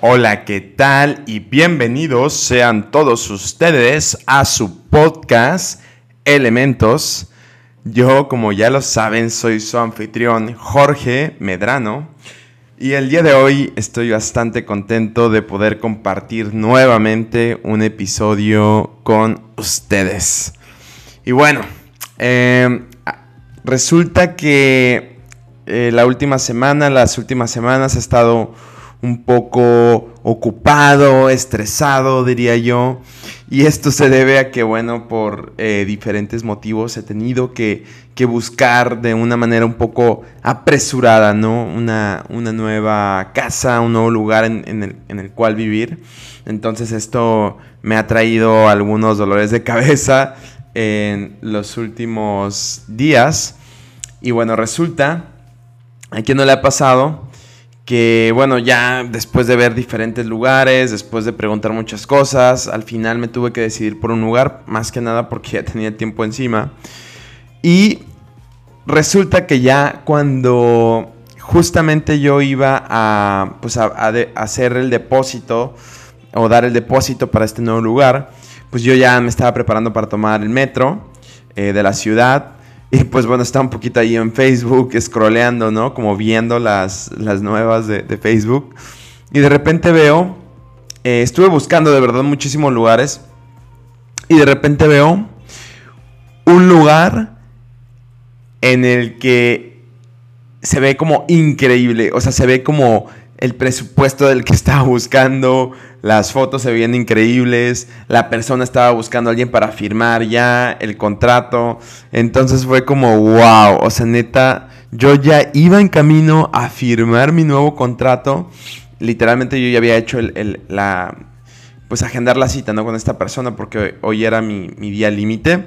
Hola, ¿qué tal? Y bienvenidos sean todos ustedes a su podcast Elementos. Yo, como ya lo saben, soy su anfitrión Jorge Medrano. Y el día de hoy estoy bastante contento de poder compartir nuevamente un episodio con ustedes. Y bueno, em, resulta que eh, la última semana, las últimas semanas he estado un poco ocupado, estresado, diría yo. Y esto se debe a que, bueno, por eh, diferentes motivos he tenido que, buscar de una manera un poco apresurada, ¿no? Una, una nueva casa, un nuevo lugar en, el, en el cual vivir. Entonces esto me ha traído algunos dolores de cabeza en los últimos días. Y bueno, resulta, a quien no le ha pasado, que bueno, ya después de ver diferentes lugares, después de preguntar muchas cosas, al final me tuve que decidir por un lugar, más que nada porque ya tenía tiempo encima. Y resulta que ya cuando justamente yo iba a, pues a, hacer el depósito o dar el depósito para este nuevo lugar, pues yo ya me estaba preparando para tomar el metro eh, de la ciudad y pues bueno, estaba un poquito ahí en Facebook, scrolleando, ¿no? Como viendo las, las nuevas de, Facebook. Y de repente veo, eh, estuve buscando de verdad muchísimos lugares. Y de repente veo un lugar en el que se ve como increíble. O sea, se ve como el presupuesto del que estaba buscando, las fotos se veían increíbles, la persona estaba buscando a alguien para firmar ya el contrato, entonces fue como wow, o sea, neta, yo ya iba en camino a firmar mi nuevo contrato, literalmente yo ya había hecho el, la, pues agendar la cita, ¿no? Con esta persona porque hoy era mi, mi día límite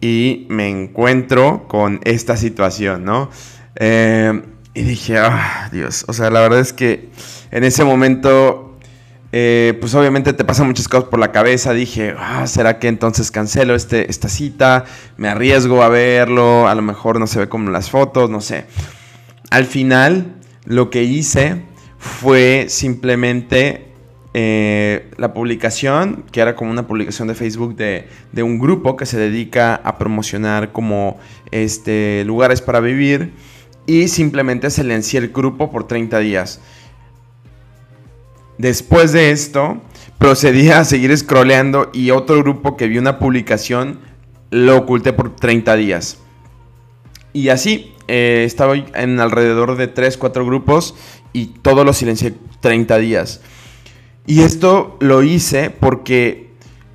y me encuentro con esta situación, ¿no? Eh, y dije, ah, Dios, o sea, la verdad es que en ese momento, eh, pues obviamente te pasan muchas cosas por la cabeza. Dije, ah, ¿será que entonces cancelo este, esta cita? Me arriesgo a verlo, a lo mejor no se ve como las fotos, no sé. Al final, lo que hice fue simplemente eh, la publicación, que era como una publicación de Facebook de, de, un grupo que se dedica a promocionar como este, lugares para vivir y simplemente silencié el grupo por 30 días. Después de esto, procedí a seguir scrolleando y otro grupo que vio una publicación lo oculté por 30 días. Y así, eh, estaba en alrededor de 3, 4 grupos y todos los silencié 30 días. Y esto lo hice porque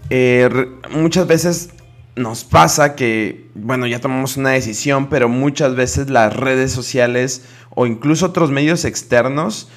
eh, muchas veces nos pasa que, bueno, ya tomamos una decisión, pero muchas veces las redes sociales o incluso otros medios externos,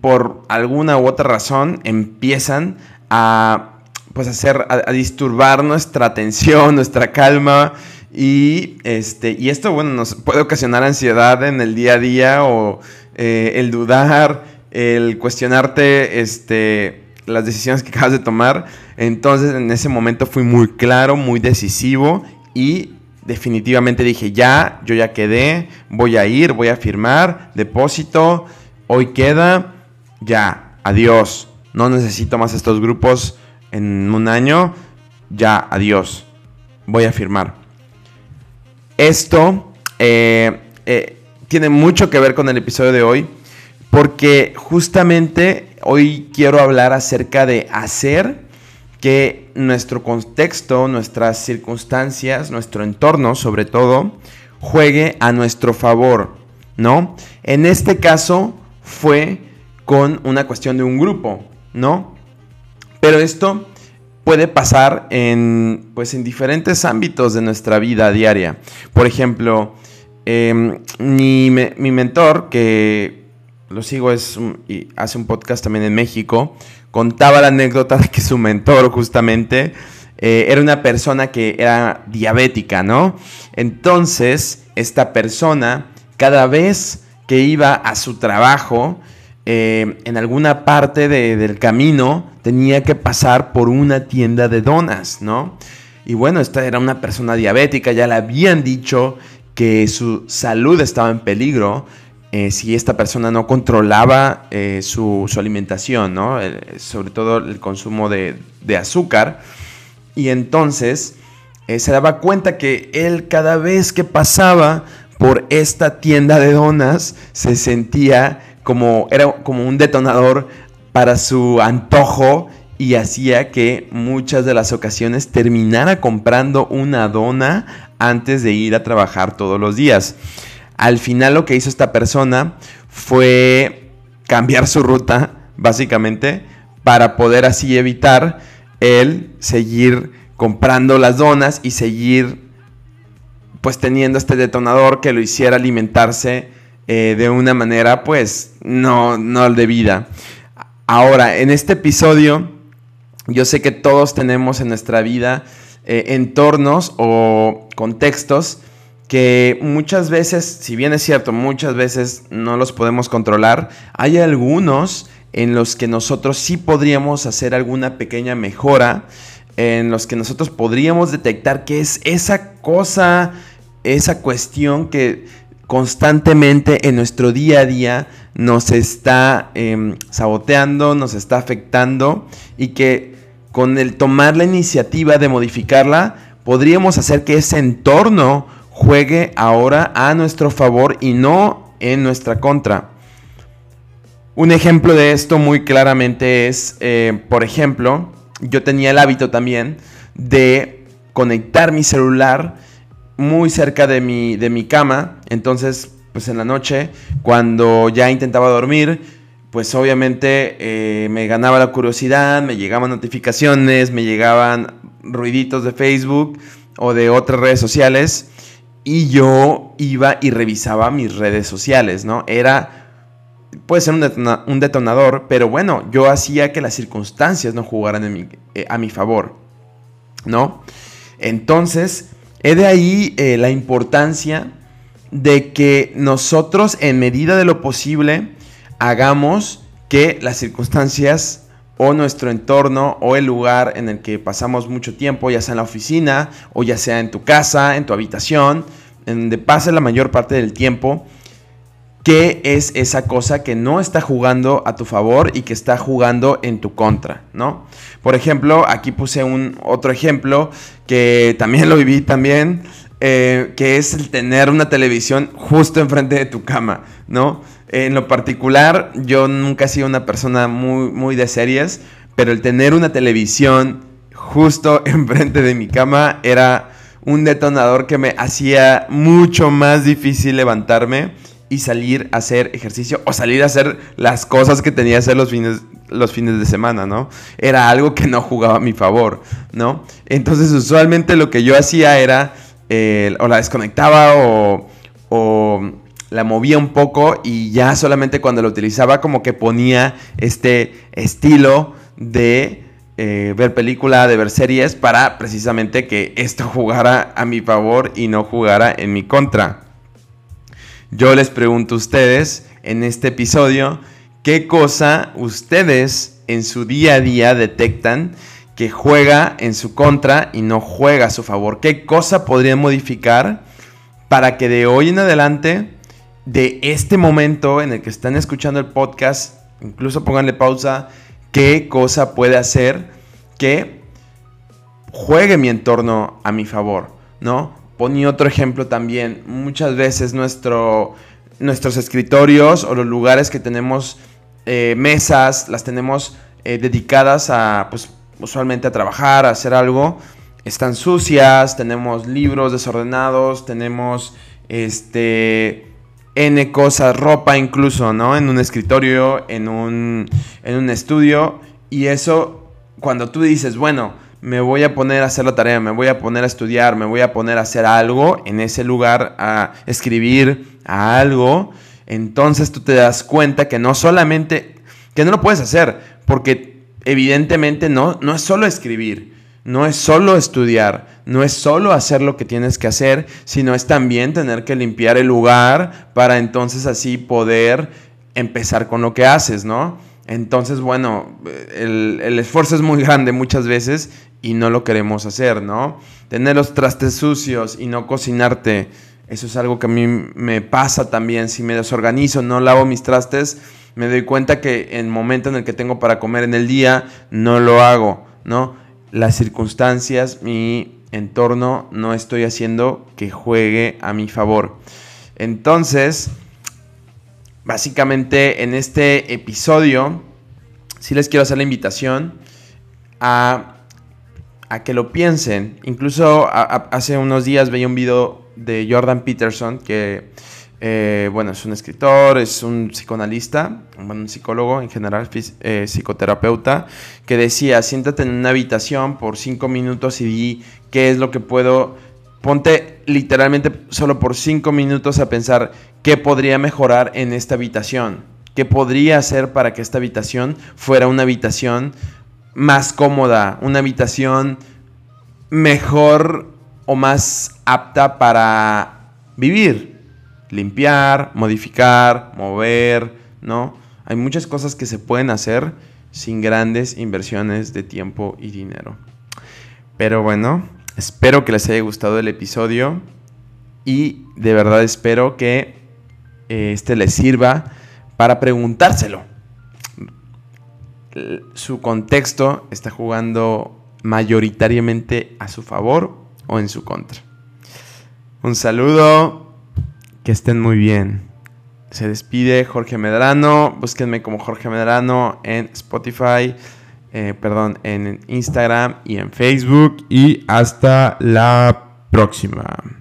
por alguna u otra razón, empiezan a, pues, hacer, a, disturbar nuestra atención, nuestra calma. Y, este, y esto, bueno, nos puede ocasionar ansiedad en el día a día o eh, el dudar, el cuestionarte, este, las decisiones que acabas de tomar. Entonces en ese momento fui muy claro, muy decisivo y definitivamente dije, ya, yo ya quedé, voy a ir, voy a firmar, depósito, hoy queda, ya, adiós. No necesito más estos grupos en un año, ya, adiós. Voy a firmar. Esto eh, eh, tiene mucho que ver con el episodio de hoy porque justamente hoy quiero hablar acerca de hacer que nuestro contexto, nuestras circunstancias, nuestro entorno sobre todo, juegue a nuestro favor, ¿no? En este caso fue con una cuestión de un grupo, ¿no? Pero esto puede pasar en, pues, en diferentes ámbitos de nuestra vida diaria. Por ejemplo, em, mi, mentor, que lo sigo, es y hace un podcast también en México, contaba la anécdota de que su mentor justamente eh, era una persona que era diabética, ¿no? Entonces, esta persona, cada vez que iba a su trabajo, eh, en alguna parte del camino, tenía que pasar por una tienda de donas, ¿no? Y bueno, esta era una persona diabética, ya le habían dicho que su salud estaba en peligro, eh, si esta persona no controlaba eh, su, alimentación, ¿no? sobre todo el consumo de, azúcar. Y entonces se daba cuenta que él cada vez que pasaba por esta tienda de donas se sentía como, era como un detonador para su antojo y hacía que muchas de las ocasiones terminara comprando una dona antes de ir a trabajar todos los días. Al final lo que hizo esta persona fue cambiar su ruta, básicamente, para poder así evitar el seguir comprando las donas y seguir pues teniendo este detonador que lo hiciera alimentarse eh, de una manera pues no, no debida. Ahora, en este episodio, yo sé que todos tenemos en nuestra vida eh, entornos o contextos que muchas veces, si bien es cierto, muchas veces no los podemos controlar, hay algunos en los que nosotros sí podríamos hacer alguna pequeña mejora, en los que nosotros podríamos detectar qué es esa cosa, esa cuestión que constantemente en nuestro día a día nos está em, saboteando, nos está afectando y que con el tomar la iniciativa de modificarla, podríamos hacer que ese entorno juegue ahora a nuestro favor y no en nuestra contra. Un ejemplo de esto muy claramente es, eh, por ejemplo, yo tenía el hábito también de conectar mi celular muy cerca de mi, de mi cama. Entonces, pues en la noche, cuando ya intentaba dormir, pues obviamente eh, me ganaba la curiosidad, me llegaban notificaciones, me llegaban ruiditos de Facebook o de otras redes sociales y yo iba y revisaba mis redes sociales, ¿no? Era, puede ser un, detonador, pero bueno, yo hacía que las circunstancias no jugaran eh, a mi favor, ¿no? Entonces, he de ahí eh, la importancia de que nosotros, en medida de lo posible, hagamos que las circunstancias o nuestro entorno o el lugar en el que pasamos mucho tiempo, ya sea en la oficina o ya sea en tu casa, en tu habitación, en donde pases la mayor parte del tiempo, qué es esa cosa que no está jugando a tu favor y que está jugando en tu contra, ¿no? Por ejemplo, aquí puse un otro ejemplo que también lo viví también, eh, que es el tener una televisión justo enfrente de tu cama, ¿no? En lo particular, yo nunca he sido una persona muy, muy de series, pero el tener una televisión justo enfrente de mi cama era un detonador que me hacía mucho más difícil levantarme y salir a hacer ejercicio o salir a hacer las cosas que tenía que hacer los fines, los fines de semana, ¿no? Era algo que no jugaba a mi favor, ¿no? Entonces usualmente lo que yo hacía era eh, o la desconectaba o, la movía un poco y ya solamente cuando la utilizaba como que ponía este estilo de eh, ver película, de ver series para precisamente que esto jugara a mi favor y no jugara en mi contra. Yo les pregunto a ustedes en este episodio, ¿qué cosa ustedes en su día a día detectan que juega en su contra y no juega a su favor? ¿Qué cosa podrían modificar para que de hoy en adelante de este momento en el que están escuchando el podcast, incluso pónganle pausa, qué cosa puede hacer que juegue mi entorno a mi favor, ¿no? Ponía otro ejemplo también, muchas veces nuestro, nuestros escritorios o los lugares que tenemos eh, mesas, las tenemos eh, dedicadas a, pues, usualmente a trabajar, a hacer algo, están sucias, tenemos libros desordenados, tenemos, este, N cosas, ropa incluso, ¿no? En un escritorio, en un, en un estudio. Y eso, cuando tú dices, bueno, me voy a poner a hacer la tarea, me voy a poner a estudiar, me voy a poner a hacer algo en ese lugar, a escribir a algo, entonces tú te das cuenta que no solamente, que no lo puedes hacer, porque evidentemente no, no es solo escribir, no es solo estudiar, no es solo hacer lo que tienes que hacer, sino es también tener que limpiar el lugar para entonces así poder empezar con lo que haces, ¿no? Entonces, bueno, el, esfuerzo es muy grande muchas veces y no lo queremos hacer, ¿no? Tener los trastes sucios y no cocinarte Eso es algo que a mí me pasa también. Si me desorganizo, no lavo mis trastes, me doy cuenta que en el momento en el que tengo para comer en el día, no lo hago, ¿no? Las circunstancias, mi entorno, no estoy haciendo que juegue a mi favor. Entonces, básicamente en este episodio, sí les quiero hacer la invitación a, que lo piensen. Incluso hace unos días veía un video de Jordan Peterson, que eh, bueno, es un escritor, es un psicoanalista, un psicólogo en general, eh, psicoterapeuta, que decía, siéntate en una habitación por cinco minutos y di qué es lo que puedo, ponte literalmente solo por cinco minutos a pensar qué podría mejorar en esta habitación, qué podría hacer para que esta habitación fuera una habitación más cómoda, una habitación mejor o más apta para vivir, limpiar, modificar, mover, ¿no? Hay muchas cosas que se pueden hacer sin grandes inversiones de tiempo y dinero. Pero bueno, espero que les haya gustado el episodio y de verdad espero que eh, este les sirva para preguntárselo. Su contexto está jugando mayoritariamente a su favor o en su contra. Un saludo, que estén muy bien. Se despide Jorge Medrano, búsquenme como Jorge Medrano en Spotify, eh, perdón, en Instagram y en Facebook y hasta la próxima.